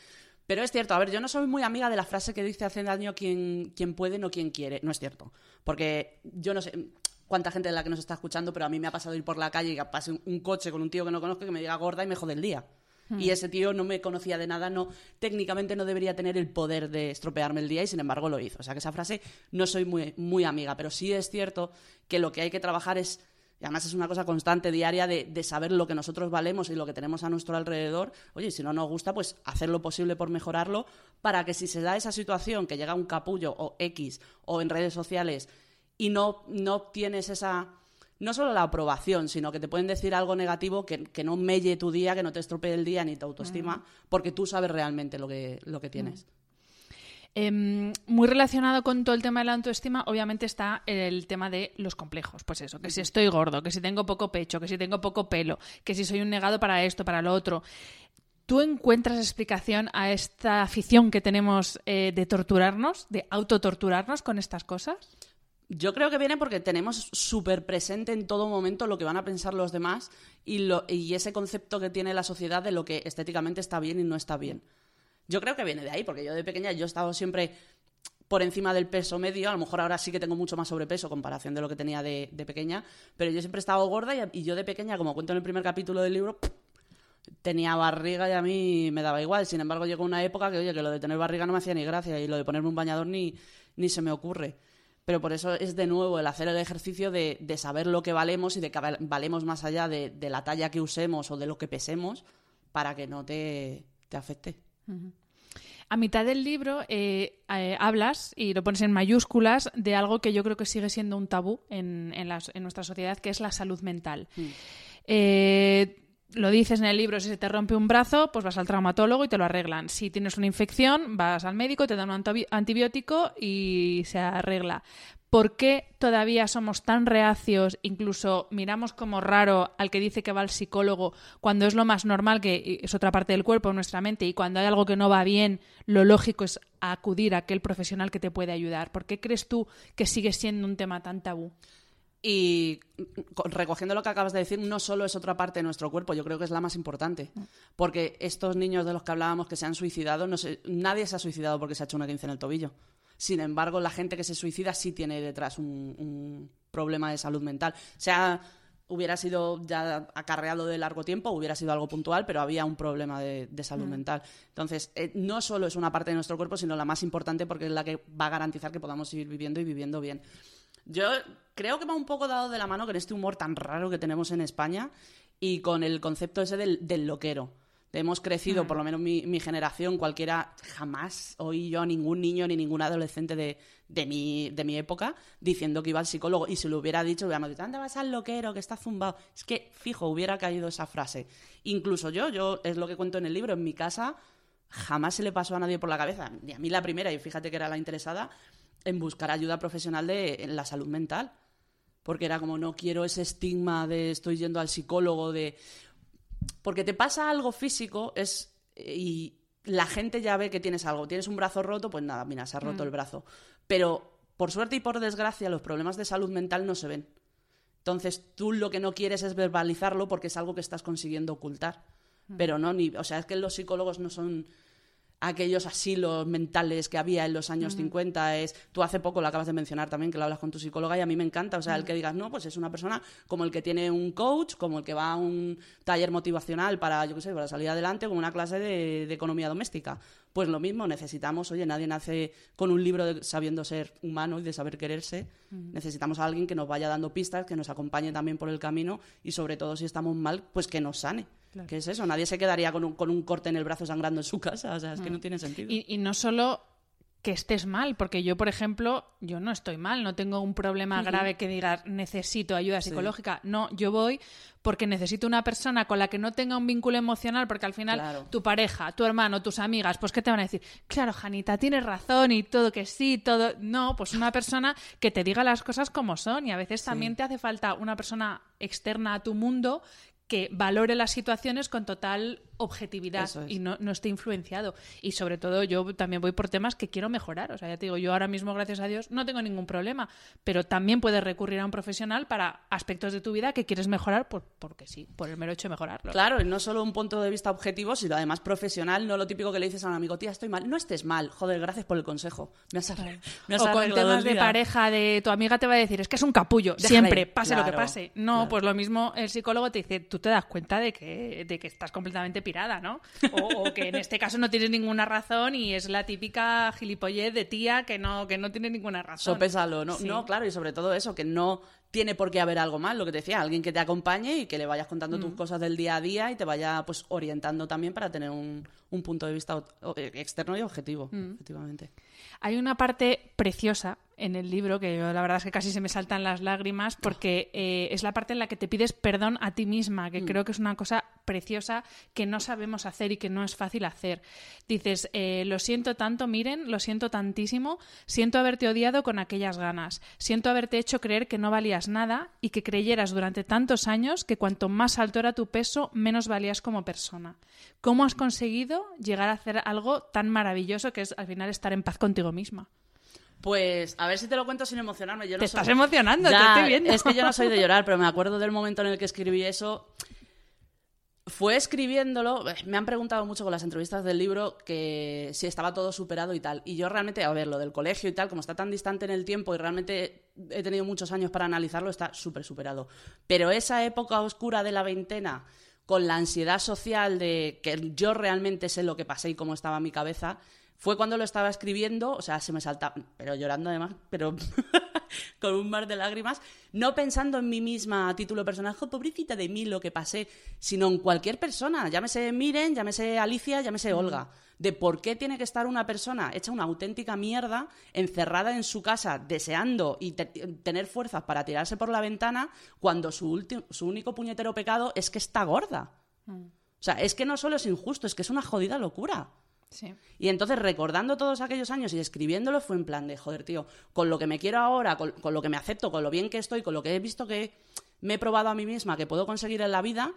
Speaker 2: Pero es cierto, a ver, yo no soy muy amiga de la frase que dice hace daño quien, quien puede, no quien quiere. No es cierto. Porque yo no sé cuánta gente de la que nos está escuchando, pero a mí me ha pasado ir por la calle y que pase un coche con un tío que no conozco que me diga gorda y me jode el día. Hmm. Y ese tío no me conocía de nada, no, técnicamente no debería tener el poder de estropearme el día y sin embargo lo hizo. O sea que esa frase no soy muy, muy amiga, pero sí es cierto que lo que hay que trabajar es y además es una cosa constante, diaria, de, de, saber lo que nosotros valemos y lo que tenemos a nuestro alrededor. Oye, si no nos gusta, pues hacer lo posible por mejorarlo para que si se da esa situación que llega un capullo o X o en redes sociales y no, no tienes esa no solo la aprobación, sino que te pueden decir algo negativo que, no melle tu día, que no te estropee el día ni tu autoestima, porque tú sabes realmente lo que, lo que tienes.
Speaker 1: Em, muy relacionado con todo el tema de la autoestima, obviamente está el tema de los complejos. Pues eso, que si estoy gordo, que si tengo poco pecho, que si tengo poco pelo, que si soy un negado para esto, para lo otro. ¿Tú encuentras explicación a esta afición que tenemos eh, de torturarnos, de autotorturarnos con estas cosas?
Speaker 2: Yo creo que viene porque tenemos súper presente en todo momento lo que van a pensar los demás y, lo, y ese concepto que tiene la sociedad de lo que estéticamente está bien y no está bien. Yo creo que viene de ahí, porque yo de pequeña yo he estado siempre por encima del peso medio, a lo mejor ahora sí que tengo mucho más sobrepeso comparación de lo que tenía de, pequeña, pero yo siempre he estado gorda y, yo de pequeña, como cuento en el primer capítulo del libro, tenía barriga y a mí me daba igual. Sin embargo, llegó una época que, oye, que lo de tener barriga no me hacía ni gracia y lo de ponerme un bañador ni, ni se me ocurre. Pero por eso es de nuevo el hacer el ejercicio de, saber lo que valemos y de que valemos más allá de, la talla que usemos o de lo que pesemos para que no te, afecte.
Speaker 1: A mitad del libro eh, eh, hablas y lo pones en mayúsculas de algo que yo creo que sigue siendo un tabú en, nuestra sociedad, que es la salud mental. Mm. Eh, lo dices en el libro, si se te rompe un brazo, pues vas al traumatólogo y te lo arreglan. Si tienes una infección, vas al médico, te dan un antibiótico y se arregla. ¿Por qué todavía somos tan reacios, incluso miramos como raro al que dice que va al psicólogo cuando es lo más normal, que es otra parte del cuerpo, nuestra mente, y cuando hay algo que no va bien, lo lógico es acudir a aquel profesional que te puede ayudar? ¿Por qué crees tú que sigue siendo un tema tan tabú?
Speaker 2: Y recogiendo lo que acabas de decir, no solo es otra parte de nuestro cuerpo, yo creo que es la más importante. Porque estos niños de los que hablábamos que se han suicidado, no nadie se ha suicidado porque se ha hecho una quince en el tobillo. Sin embargo, la gente que se suicida sí tiene detrás un, problema de salud mental. O sea, hubiera sido ya acarreado de largo tiempo, hubiera sido algo puntual, pero había un problema de, salud mm. mental. Entonces, eh, no solo es una parte de nuestro cuerpo, sino la más importante porque es la que va a garantizar que podamos seguir viviendo y viviendo bien. Yo creo que me ha un poco dado de la mano con este humor tan raro que tenemos en España y con el concepto ese del, loquero. Hemos crecido, mm. por lo menos mi, generación, cualquiera, jamás oí yo a ningún niño ni ningún adolescente de, de, mi, de mi época diciendo que iba al psicólogo. Y si lo hubiera dicho, hubiéramos dicho, ¿dónde vas al loquero que está zumbado? Es que, fijo, hubiera caído esa frase. Incluso yo, yo es lo que cuento en el libro, en mi casa jamás se le pasó a nadie por la cabeza, ni a mí la primera, y fíjate que era la interesada, en buscar ayuda profesional de en la salud mental. Porque era como, no quiero ese estigma de estoy yendo al psicólogo, de... Porque te pasa algo físico es y la gente ya ve que tienes algo. Tienes un brazo roto, pues nada, mira, se ha roto mm. el brazo. Pero por suerte y por desgracia, los problemas de salud mental no se ven. Entonces, tú lo que no quieres es verbalizarlo porque es algo que estás consiguiendo ocultar. Mm. Pero no, ni, o sea, es que los psicólogos no son aquellos asilos mentales que había en los años 50 es tú hace poco lo acabas de mencionar también que lo hablas con tu psicóloga y a mí me encanta o sea el que digas no pues es una persona como el que tiene un coach como el que va a un taller motivacional para yo qué sé para salir adelante como una clase de, economía doméstica pues lo mismo necesitamos oye nadie nace con un libro de sabiendo ser humano y de saber quererse. Necesitamos a alguien que nos vaya dando pistas que nos acompañe también por el camino y sobre todo si estamos mal pues que nos sane ¿Qué es eso? Nadie se quedaría con un, con un, corte en el brazo sangrando en su casa. O sea, es que no mm. tiene sentido.
Speaker 1: Y, no solo que estés mal, porque yo, por ejemplo, yo no estoy mal, no tengo un problema grave que diga necesito ayuda psicológica. No, yo voy porque necesito una persona con la que no tenga un vínculo emocional, porque al final tu pareja, tu hermano, tus amigas, pues ¿qué te van a decir? Claro, Janita, tienes razón y todo que sí, todo. No, pues una persona que te diga las cosas como son y a veces también te hace falta una persona externa a tu mundo que valore las situaciones con total objetividad y no, no, esté influenciado. Y sobre todo yo también voy por temas que quiero mejorar. O sea, ya te digo, yo ahora mismo, gracias a Dios, no tengo ningún problema, pero también puedes recurrir a un profesional para aspectos de tu vida que quieres mejorar por, porque sí, por el mero hecho de mejorarlo.
Speaker 2: Claro, y no solo un punto de vista objetivo, sino además profesional, no lo típico que le dices a un amigo, tía, estoy mal. No estés mal, joder, gracias por el consejo. Me has,
Speaker 1: me o con temas de pareja, de tu amiga te va a decir, es que es un capullo, siempre, pase lo que pase. No, pues lo mismo el psicólogo te dice, tú te das cuenta de que, de que estás completamente pirada, ¿no? O, que en este caso no tienes ninguna razón y es la típica gilipollez de tía que no, que no tiene ninguna razón.
Speaker 2: Sopésalo, ¿no? No, claro, y sobre todo eso, que no tiene por qué haber algo mal, lo que te decía, alguien que te acompañe y que le vayas contando tus mm. cosas del día a día y te vaya pues orientando también para tener un, punto de vista externo y objetivo, mm. efectivamente.
Speaker 1: Hay una parte preciosa en el libro, que yo la verdad es que casi se me saltan las lágrimas, porque eh, es la parte en la que te pides perdón a ti misma, que mm. creo que es una cosa preciosa que no sabemos hacer y que no es fácil hacer. Dices, eh, lo siento tanto, miren, lo siento tantísimo, siento haberte odiado con aquellas ganas, siento haberte hecho creer que no valías nada y que creyeras durante tantos años que cuanto más alto era tu peso, menos valías como persona. ¿Cómo has conseguido llegar a hacer algo tan maravilloso que es al final estar en paz contigo misma?
Speaker 2: Pues a ver si te lo cuento sin emocionarme. Yo
Speaker 1: te estás emocionando, te estoy viendo.
Speaker 2: Es que yo no soy de llorar, pero me acuerdo del momento en el que escribí eso. Fue escribiéndolo, eh, me han preguntado mucho con las entrevistas del libro que si estaba todo superado y tal. Y yo realmente, a ver, lo del colegio y tal, como está tan distante en el tiempo y realmente he tenido muchos años para analizarlo, está súper superado. Pero esa época oscura de la veintena, con la ansiedad social de que yo realmente sé lo que pasé y cómo estaba mi cabeza, fue cuando lo estaba escribiendo, o sea, se me saltaba, pero llorando además, pero con un mar de lágrimas, no pensando en mí misma a título personal, pobrecita de mí lo que pasé, sino en cualquier persona, llámese Miren, llámese Alicia, llámese Olga, de por qué tiene que estar una persona hecha una auténtica mierda, encerrada en su casa, deseando y tener fuerzas para tirarse por la ventana, cuando su, su único puñetero pecado es que está gorda. Mm. O sea, es que no solo es injusto, es que es una jodida locura. Y entonces, recordando todos aquellos años y escribiéndolo, fue en plan de, joder, tío, con lo que me quiero ahora, con, lo que me acepto, con lo bien que estoy, con lo que he visto que me he probado a mí misma, que puedo conseguir en la vida,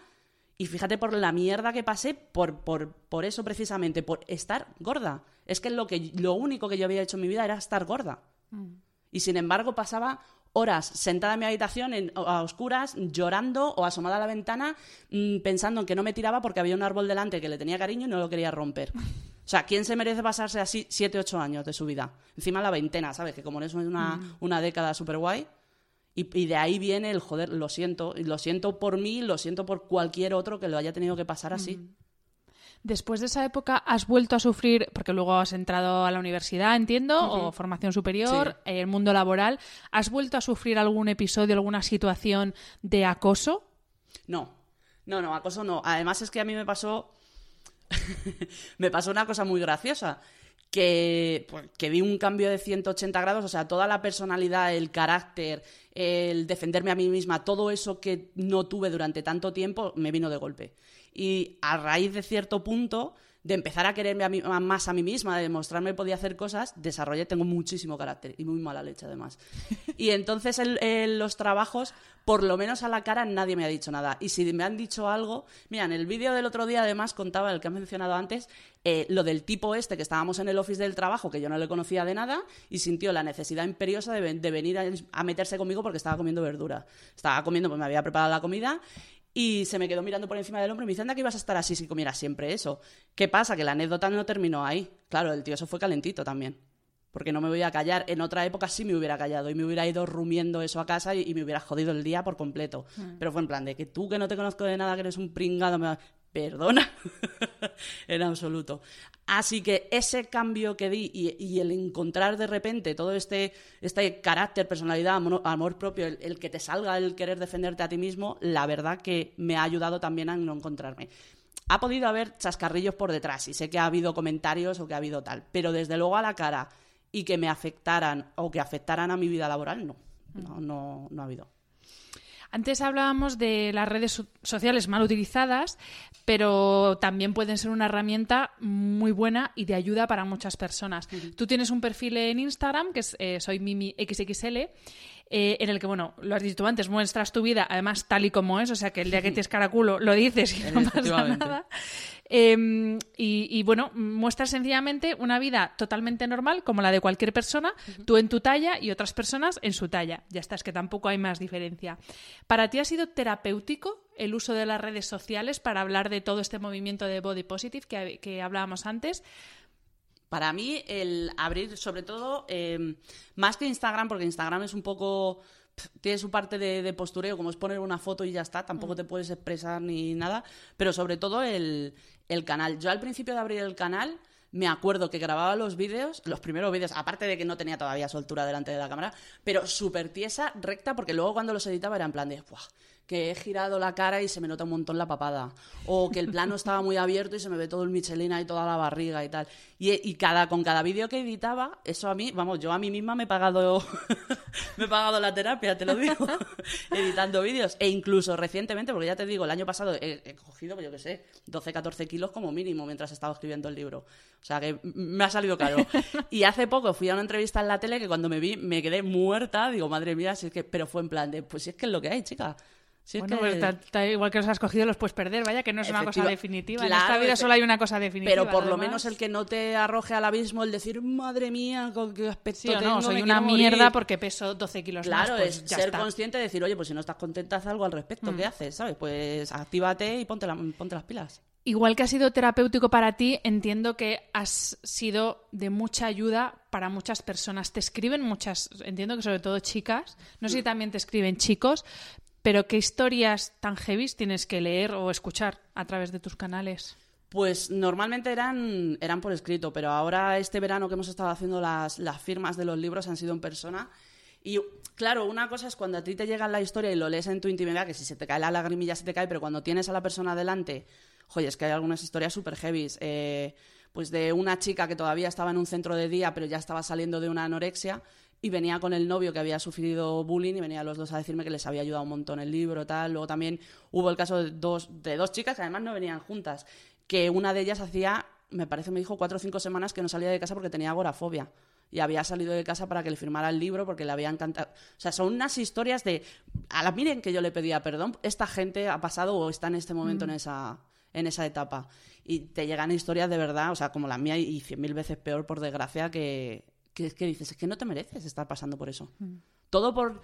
Speaker 2: y fíjate por la mierda que pasé, por, por, por eso precisamente, por estar gorda. Es que lo, que lo único que yo había hecho en mi vida era estar gorda. Mm. Y sin embargo pasaba horas sentada en mi habitación a oscuras, llorando o asomada a la ventana, mm, pensando en que no me tiraba porque había un árbol delante que le tenía cariño y no lo quería romper. O sea, ¿quién se merece pasarse así siete, ocho años de su vida? Encima la veintena, ¿sabes? Que como eso es una, mm. una década súper guay. Y, de ahí viene el joder, lo siento. Y lo siento por mí, lo siento por cualquier otro que lo haya tenido que pasar así. Mm.
Speaker 1: Después de esa época, ¿has vuelto a sufrir, porque luego has entrado a la universidad, entiendo, o formación superior, el mundo laboral, ¿has vuelto a sufrir algún episodio, alguna situación de acoso?
Speaker 2: No, no, no, acoso no. Además es que a mí me pasó me pasó una cosa muy graciosa. Que, pues, que, vi un cambio de 180 grados, o sea, toda la personalidad, el carácter, el defenderme a mí misma, todo eso que no tuve durante tanto tiempo, me vino de golpe. Y a raíz de cierto punto, de empezar a quererme a mí, más a mí misma, de demostrarme que podía hacer cosas, desarrollé, tengo muchísimo carácter y muy mala leche además. y entonces en, los trabajos, por lo menos a la cara, nadie me ha dicho nada. Y si me han dicho algo, mira, en el vídeo del otro día además contaba, el que he mencionado antes, eh, lo del tipo este que estábamos en el office del trabajo, que yo no le conocía de nada, y sintió la necesidad imperiosa de, venir a, meterse conmigo porque estaba comiendo verdura. Estaba comiendo, pues me había preparado la comida y se me quedó mirando por encima del hombro y me dice, anda que ibas a estar así si comieras siempre eso. ¿Qué pasa? Que la anécdota no terminó ahí. Claro, el tío eso fue calentito también. Porque no me voy a callar. En otra época sí me hubiera callado y me hubiera ido rumiendo eso a casa y, me hubiera jodido el día por completo. Mm. Pero fue en plan de que tú que no te conozco de nada, que eres un pringado, me perdona, en absoluto. Así que ese cambio que di y, el encontrar de repente todo este, este carácter, personalidad, amor, propio, el, que te salga el querer defenderte a ti mismo, la verdad que me ha ayudado también a no encontrarme. Ha podido haber chascarrillos por detrás y sé que ha habido comentarios o que ha habido tal, pero desde luego a la cara y que me afectaran o que afectaran a mi vida laboral, no. No, no, no ha habido.
Speaker 1: Antes hablábamos de las redes sociales mal utilizadas, pero también pueden ser una herramienta muy buena y de ayuda para muchas personas. Tú tienes un perfil en Instagram, que es eh, soy Mimi XXL, eh, en el que, bueno, lo has dicho antes, muestras tu vida, además tal y como es, o sea que el día que tienes caraculo lo dices y no pasa nada. Em, y, bueno, muestras sencillamente una vida totalmente normal, como la de cualquier persona, tú en tu talla y otras personas en su talla. Ya está, es que tampoco hay más diferencia. ¿Para ti ha sido terapéutico el uso de las redes sociales para hablar de todo este movimiento de body positive que, que hablábamos antes?
Speaker 2: Para mí, el abrir, sobre todo, em, más que Instagram, porque Instagram es un poco. Tiene su parte de, postureo, como es poner una foto y ya está, tampoco mm. te puedes expresar ni nada, pero sobre todo el, el canal. Yo al principio de abrir el canal me acuerdo que grababa los vídeos, los primeros vídeos, aparte de que no tenía todavía soltura delante de la cámara, pero súper tiesa, recta, porque luego cuando los editaba era en plan de, ¡buah! Que he girado la cara y se me nota un montón la papada. O que el plano estaba muy abierto y se me ve todo el Michelina y toda la barriga y tal. Y, cada, con cada vídeo que editaba, eso a mí, vamos, yo a mí misma me he pagado, me he pagado la terapia, te lo digo, editando vídeos. E incluso recientemente, porque ya te digo, el año pasado he, cogido, pues yo qué sé, 12, 14 kilos como mínimo mientras estaba escribiendo el libro. O sea que me ha salido caro. Y hace poco fui a una entrevista en la tele que cuando me vi me quedé muerta. Digo, madre mía, si es que, pero fue en plan de, pues si es que es lo que hay, chica
Speaker 1: bueno, pues igual que los has cogido, los puedes perder, vaya, que no es una cosa definitiva. en esta vida solo hay una cosa definitiva.
Speaker 2: Pero por lo menos el que no te arroje al abismo, el decir, madre mía, con qué aspecto
Speaker 1: no, soy una mierda porque peso 12 kilos
Speaker 2: claro,
Speaker 1: más.
Speaker 2: Claro, pues es ser consciente de decir, oye, pues si no estás contenta, haz algo al respecto, ¿qué mm. haces? ¿Sabes? Pues actívate y ponte, ponte las pilas.
Speaker 1: Igual que ha sido terapéutico para ti, entiendo que has sido de mucha ayuda para muchas personas. Te escriben muchas, entiendo que sobre todo chicas, no sé si también te escriben chicos, pero ¿qué historias tan heavy tienes que leer o escuchar a través de tus canales?
Speaker 2: Pues normalmente eran, eran por escrito, pero ahora este verano que hemos estado haciendo las, las firmas de los libros han sido en persona. Y claro, una cosa es cuando a ti te llega la historia y lo lees en tu intimidad, que si se te cae la lagrimilla se te cae, pero cuando tienes a la persona delante, joder, es que hay algunas historias súper heavy. Eh, pues de una chica que todavía estaba en un centro de día, pero ya estaba saliendo de una anorexia y venía con el novio que había sufrido bullying y venía los dos a decirme que les había ayudado un montón el libro tal luego también hubo el caso de dos de dos chicas que además no venían juntas que una de ellas hacía me parece me dijo cuatro o cinco semanas que no salía de casa porque tenía agorafobia y había salido de casa para que le firmara el libro porque le había encantado. O sea, son unas historias de, a la miren que yo le pedía perdón, esta gente ha pasado o está en este momento en, mm. esa, en esa etapa. Y te llegan historias de verdad, o sea, como la mía y cien mil veces peor, por desgracia, que, que, que dices, es que no te mereces estar pasando por eso. Mm. Todo por...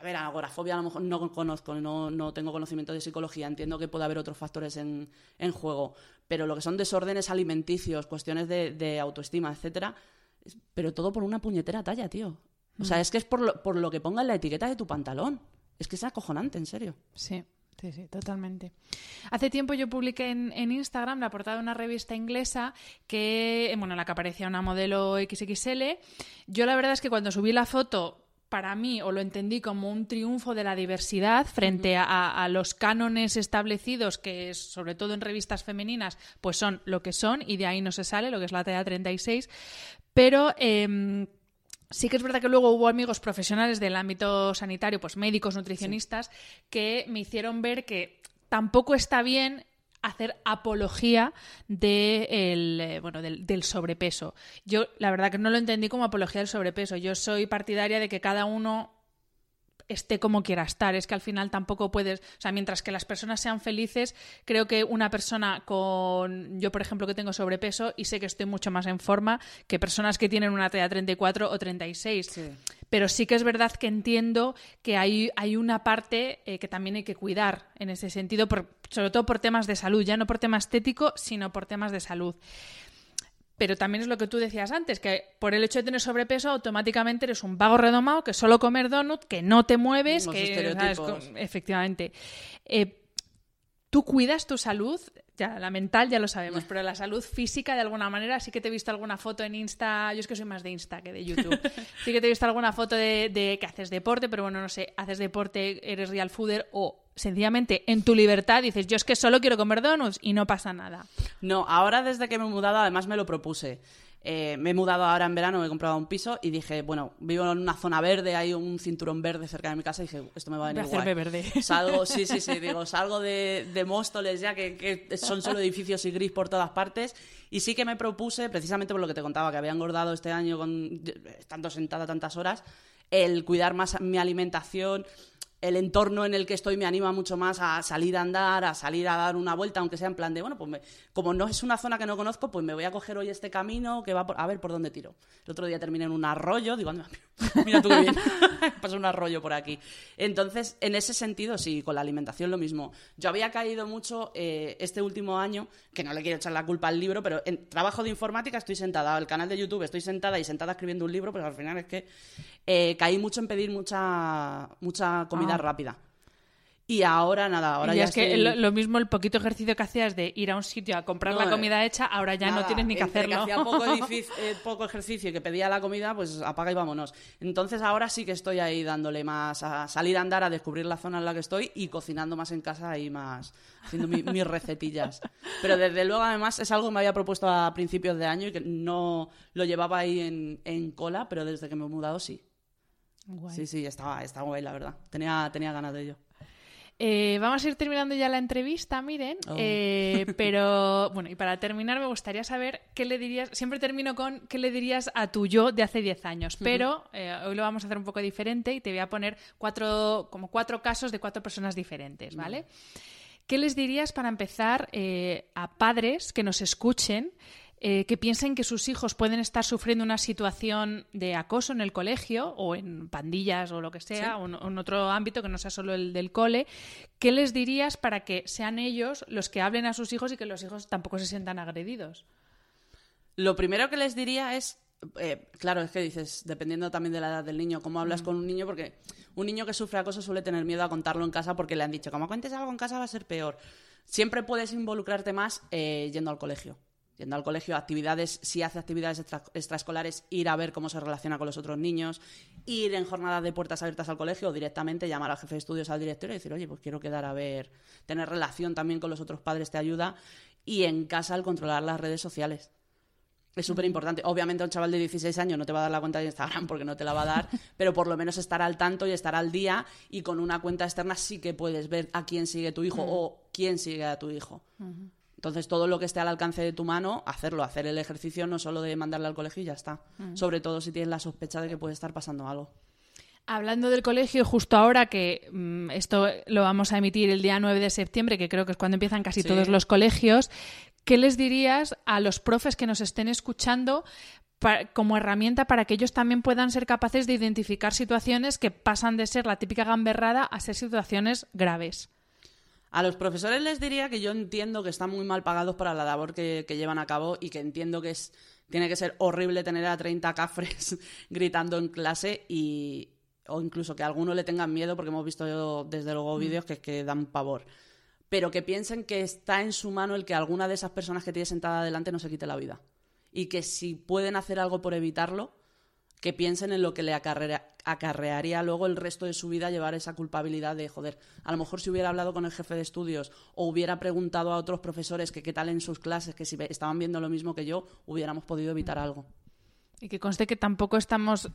Speaker 2: A ver, agorafobia a lo mejor no conozco, no, no, tengo conocimiento de psicología, entiendo que puede haber otros factores en, en juego, pero lo que son desórdenes alimenticios, cuestiones de, de autoestima, etcétera, pero todo por una puñetera talla, tío. O sea, mm. es que es por lo, por lo que ponga en la etiqueta de tu pantalón. Es que es acojonante, en serio.
Speaker 1: Sí. Sí, sí, totalmente. Hace tiempo yo publiqué en, Instagram la portada de una revista inglesa que, bueno, en la que aparecía una modelo XXL. Yo la verdad es que cuando subí la foto para mí, o lo entendí como un triunfo de la diversidad frente a, los cánones establecidos, que sobre todo en revistas femeninas, pues son lo que son, y de ahí no se sale, lo que es la talla 36. Pero em, Sí que es verdad que luego hubo amigos profesionales del ámbito sanitario, pues médicos, nutricionistas, que me hicieron ver que tampoco está bien hacer apología de eh, bueno, del, del, sobrepeso. Yo la verdad que no lo entendí como apología del sobrepeso. Yo soy partidaria de que cada uno esté como quiera estar. Es que al final tampoco puedes, o sea, mientras que las personas sean felices, creo que una persona con, yo por ejemplo que tengo sobrepeso y sé que estoy mucho más en forma que personas que tienen una talla 34 o 36. Pero sí que es verdad que entiendo que hay, hay una parte eh, que también hay que cuidar en ese sentido, por, sobre todo por temas de salud, ya no por tema estético, sino por temas de salud. Pero también es lo que tú decías antes, que por el hecho de tener sobrepeso automáticamente eres un vago redomado, que solo comer donut, que no te mueves, que efectivamente. Eh, tú cuidas tu salud, ya la mental ya lo sabemos, pero la salud física de alguna manera sí que te he visto alguna foto en Insta, yo es que soy más de Insta que de YouTube. sí que te he visto alguna foto de, de que haces deporte, pero bueno, no sé, haces deporte, eres real fooder o sencillamente en tu libertad dices, yo es que solo quiero comer donuts y no pasa nada.
Speaker 2: No, ahora desde que me he mudado además me lo propuse. Eh, me he mudado ahora en verano, me he comprado un piso y dije, bueno, vivo en una zona verde, hay un cinturón verde cerca de mi casa y dije, esto me va a venir
Speaker 1: Voy a
Speaker 2: guay.
Speaker 1: verde.
Speaker 2: Salgo, sí, sí, sí, digo, salgo de, de Móstoles ya, que, que son solo edificios y gris por todas partes. Y sí que me propuse, precisamente por lo que te contaba, que había engordado este año con estando sentada tantas horas, el cuidar más mi alimentación, el entorno en el que estoy me anima mucho más a salir a andar, a salir a dar una vuelta, aunque sea en plan de, bueno, pues como no es una zona que no conozco, pues me voy a coger hoy este camino que va por- a ver por dónde tiro. El otro día terminé en un arroyo, digo, anda, mira tú qué bien, pasa un arroyo por aquí. Entonces, en ese sentido, sí, con la alimentación lo mismo. Yo había caído mucho eh, este último año, que no le quiero echar la culpa al libro, pero en trabajo de informática estoy sentada, el canal de YouTube estoy sentada y sentada escribiendo un libro, pero al final es que eh, caí mucho en pedir mucha, mucha comida. Rápida. Y ahora nada, ahora
Speaker 1: y
Speaker 2: ya
Speaker 1: es que
Speaker 2: estoy-
Speaker 1: lo, lo mismo el poquito ejercicio que hacías de ir a un sitio a comprar
Speaker 2: No,
Speaker 1: la comida hecha, ahora ya no tienes ni que hacerlo.
Speaker 2: hacía poco, eh, poco ejercicio y que pedía la comida, pues apaga y vámonos. Entonces ahora sí que estoy ahí dándole más a salir a andar, a descubrir la zona en la que estoy y cocinando más en casa y más haciendo mi- mis recetillas. Pero desde luego, además, es algo que me había propuesto a principios de año y que no lo llevaba ahí en, en cola, pero desde que me he mudado sí.
Speaker 1: Guay.
Speaker 2: Sí, sí, estaba, estaba guay, la verdad. Tenía, tenía ganas de ello.
Speaker 1: Eh, vamos a ir terminando ya la entrevista, miren.
Speaker 2: Oh.
Speaker 1: Eh, pero bueno, y para terminar me gustaría saber qué le dirías, siempre termino con qué le dirías a tu yo de hace 10 años, pero eh, hoy lo vamos a hacer un poco diferente y te voy a poner cuatro, como cuatro casos de cuatro personas diferentes, ¿vale? ¿Qué les dirías para empezar a padres que nos escuchen? Eh, que piensen que sus hijos pueden estar sufriendo una situación de acoso en el colegio o en pandillas o lo que sea, o en, o en otro ámbito que no sea solo el del cole, ¿qué les dirías para que sean ellos los que hablen a sus hijos y que los hijos tampoco se sientan agredidos?
Speaker 2: Lo primero que les diría es, eh, claro, es que dices, dependiendo también de la edad del niño, cómo hablas con un niño, porque un niño que sufre acoso suele tener miedo a contarlo en casa porque le han dicho, como cuentes algo en casa va a ser peor. Siempre puedes involucrarte más eh, yendo al colegio. Yendo al colegio, actividades, si hace actividades extra- extraescolares, ir a ver cómo se relaciona con los otros niños, ir en jornadas de puertas abiertas al colegio o directamente llamar al jefe de estudios, al director y decir, oye, pues quiero quedar a ver, tener relación también con los otros padres te ayuda. Y en casa, al controlar las redes sociales. Es súper importante. Obviamente un chaval de 16 años no te va a dar la cuenta de Instagram porque no te la va a dar, pero por lo menos estar al tanto y estar al día y con una cuenta externa sí que puedes ver a quién sigue tu hijo o quién sigue a tu hijo. Entonces todo lo que esté al alcance de tu mano, hacerlo, hacer el ejercicio no solo de mandarle al colegio y ya está. Sobre todo si tienes la sospecha de que puede estar pasando algo.
Speaker 1: Hablando del colegio, justo ahora que mm, esto lo vamos a emitir el día 9 de septiembre, que creo que es cuando empiezan casi
Speaker 2: Sí.
Speaker 1: todos los colegios, ¿qué les dirías a los profes que nos estén escuchando como herramienta para que ellos también puedan ser capaces de identificar situaciones que pasan de ser la típica gamberrada a ser situaciones graves?
Speaker 2: A los profesores les diría que yo entiendo que están muy mal pagados para la labor que, que llevan a cabo y que entiendo que es tiene que ser horrible tener a 30 cafres gritando en clase y o incluso que a alguno le tengan miedo porque hemos visto desde luego vídeos que, que dan pavor. Pero que piensen que está en su mano el que alguna de esas personas que tiene sentada adelante no se quite la vida. Y que si pueden hacer algo por evitarlo, que piensen en lo que le acarrea- acarrearía luego el resto de su vida llevar esa culpabilidad de, joder, a lo mejor si hubiera hablado con el jefe de estudios o hubiera preguntado a otros profesores que qué tal en sus clases, que si estaban viendo lo mismo que yo, hubiéramos podido evitar algo.
Speaker 1: Y que conste que tampoco estamos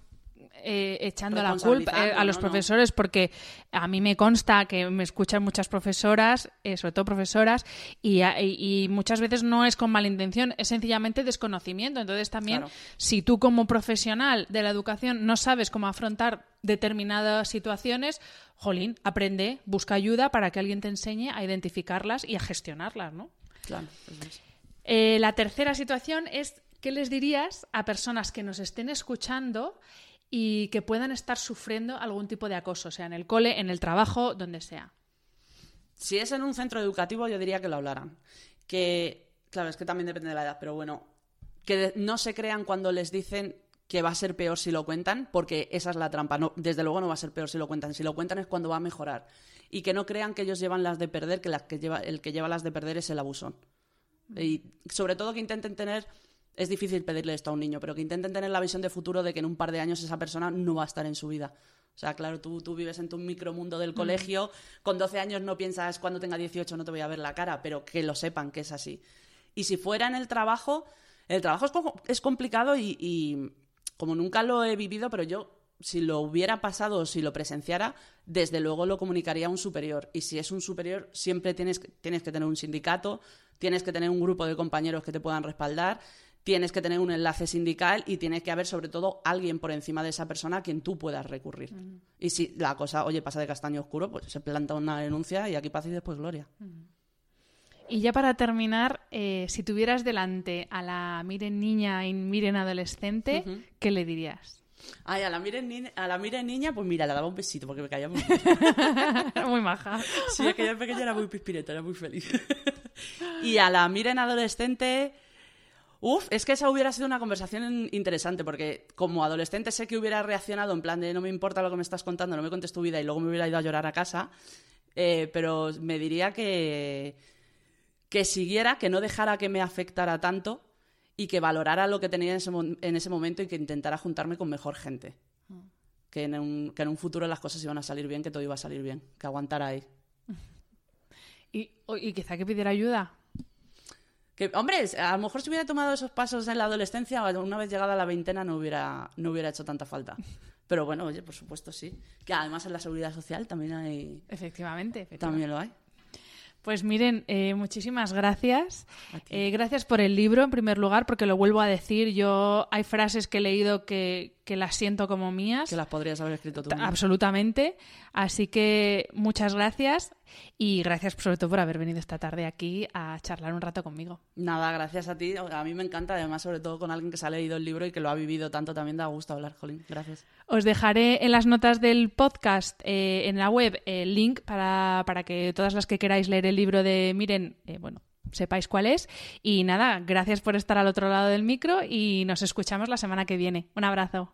Speaker 1: eh, echando la culpa eh, a los
Speaker 2: no, no.
Speaker 1: profesores, porque a mí me consta que me escuchan muchas profesoras, eh, sobre todo profesoras, y, a- y- y muchas veces no es con mala intención, es sencillamente desconocimiento. Entonces también,
Speaker 2: Claro.
Speaker 1: si tú como profesional de la educación no sabes cómo afrontar determinadas situaciones, jolín, aprende, busca ayuda para que alguien te enseñe a identificarlas y a gestionarlas, ¿no?
Speaker 2: Claro, eso es.
Speaker 1: Eh, la tercera situación es, ¿qué les dirías a personas que nos estén escuchando y que puedan estar sufriendo algún tipo de acoso, sea en el cole, en el trabajo, donde sea?
Speaker 2: Si es en un centro educativo, yo diría que lo hablaran. Que, claro, es que también depende de la edad, pero bueno, que no se crean cuando les dicen que va a ser peor si lo cuentan, porque esa es la trampa. No, desde luego no va a ser peor si lo cuentan. Si lo cuentan es cuando va a mejorar. Y que no crean que ellos llevan las de perder, que, las que lleva, el que lleva las de perder es el abusón. Y sobre todo que intenten tener, es difícil pedirle esto a un niño, pero que intenten tener la visión de futuro de que en un par de años esa persona no va a estar en su vida. O sea, claro, tú, tú vives en tu micromundo del colegio, con 12 años no piensas cuando tenga 18 no te voy a ver la cara, pero que lo sepan que es así. Y si fuera en el trabajo, El trabajo es, es complicado y, y como nunca lo he vivido, pero yo si lo hubiera pasado o si lo presenciara, desde luego lo comunicaría a un superior. Y si es un superior, siempre tienes, tienes que tener un sindicato, tienes que tener un grupo de compañeros que te puedan respaldar, tienes que tener un enlace sindical y tiene que haber sobre todo alguien por encima de esa persona a quien tú puedas recurrir. Y si la cosa, oye, pasa de castaño oscuro, pues se planta una denuncia y aquí paz y después gloria.
Speaker 1: Y ya para terminar, eh, si tuvieras delante a la Miren niña y Miren adolescente, ¿qué le dirías?
Speaker 2: Ay, a la miren, ni- a la miren niña, pues mira, le daba un besito porque me caía muy
Speaker 1: Muy maja.
Speaker 2: Sí, aquella pequeña era muy pispireta, era muy feliz. y a la miren adolescente. Uf, es que esa hubiera sido una conversación interesante, porque como adolescente sé que hubiera reaccionado en plan de no me importa lo que me estás contando, no me contes tu vida y luego me hubiera ido a llorar a casa, eh, pero me diría que, que siguiera, que no dejara que me afectara tanto y que valorara lo que tenía en ese, mo- en ese momento y que intentara juntarme con mejor gente. Que en, un, que en un futuro las cosas iban a salir bien, que todo iba a salir bien, que aguantara ahí.
Speaker 1: Y, y quizá que pidiera ayuda.
Speaker 2: Que, hombre, a lo mejor si hubiera tomado esos pasos en la adolescencia, una vez llegada a la veintena no hubiera, no hubiera hecho tanta falta. Pero bueno, oye, por supuesto sí. Que además en la seguridad social también hay,
Speaker 1: Efectivamente. efectivamente.
Speaker 2: también lo hay.
Speaker 1: Pues miren, eh, muchísimas gracias. Eh, gracias por el libro, en primer lugar, porque lo vuelvo a decir. Yo hay frases que he leído que, que las siento como mías.
Speaker 2: Que las podrías haber escrito tú.
Speaker 1: Absolutamente. Así que muchas gracias y gracias sobre todo por haber venido esta tarde aquí a charlar un rato conmigo.
Speaker 2: Nada, gracias a ti. A mí me encanta, además, sobre todo con alguien que se ha leído el libro y que lo ha vivido tanto, también da gusto hablar, Jolín. Gracias.
Speaker 1: Os dejaré en las notas del podcast, eh, en la web, el link para, para que todas las que queráis leer el libro de Miren, eh, bueno, sepáis cuál es. Y nada, gracias por estar al otro lado del micro y nos escuchamos la semana que viene. Un abrazo.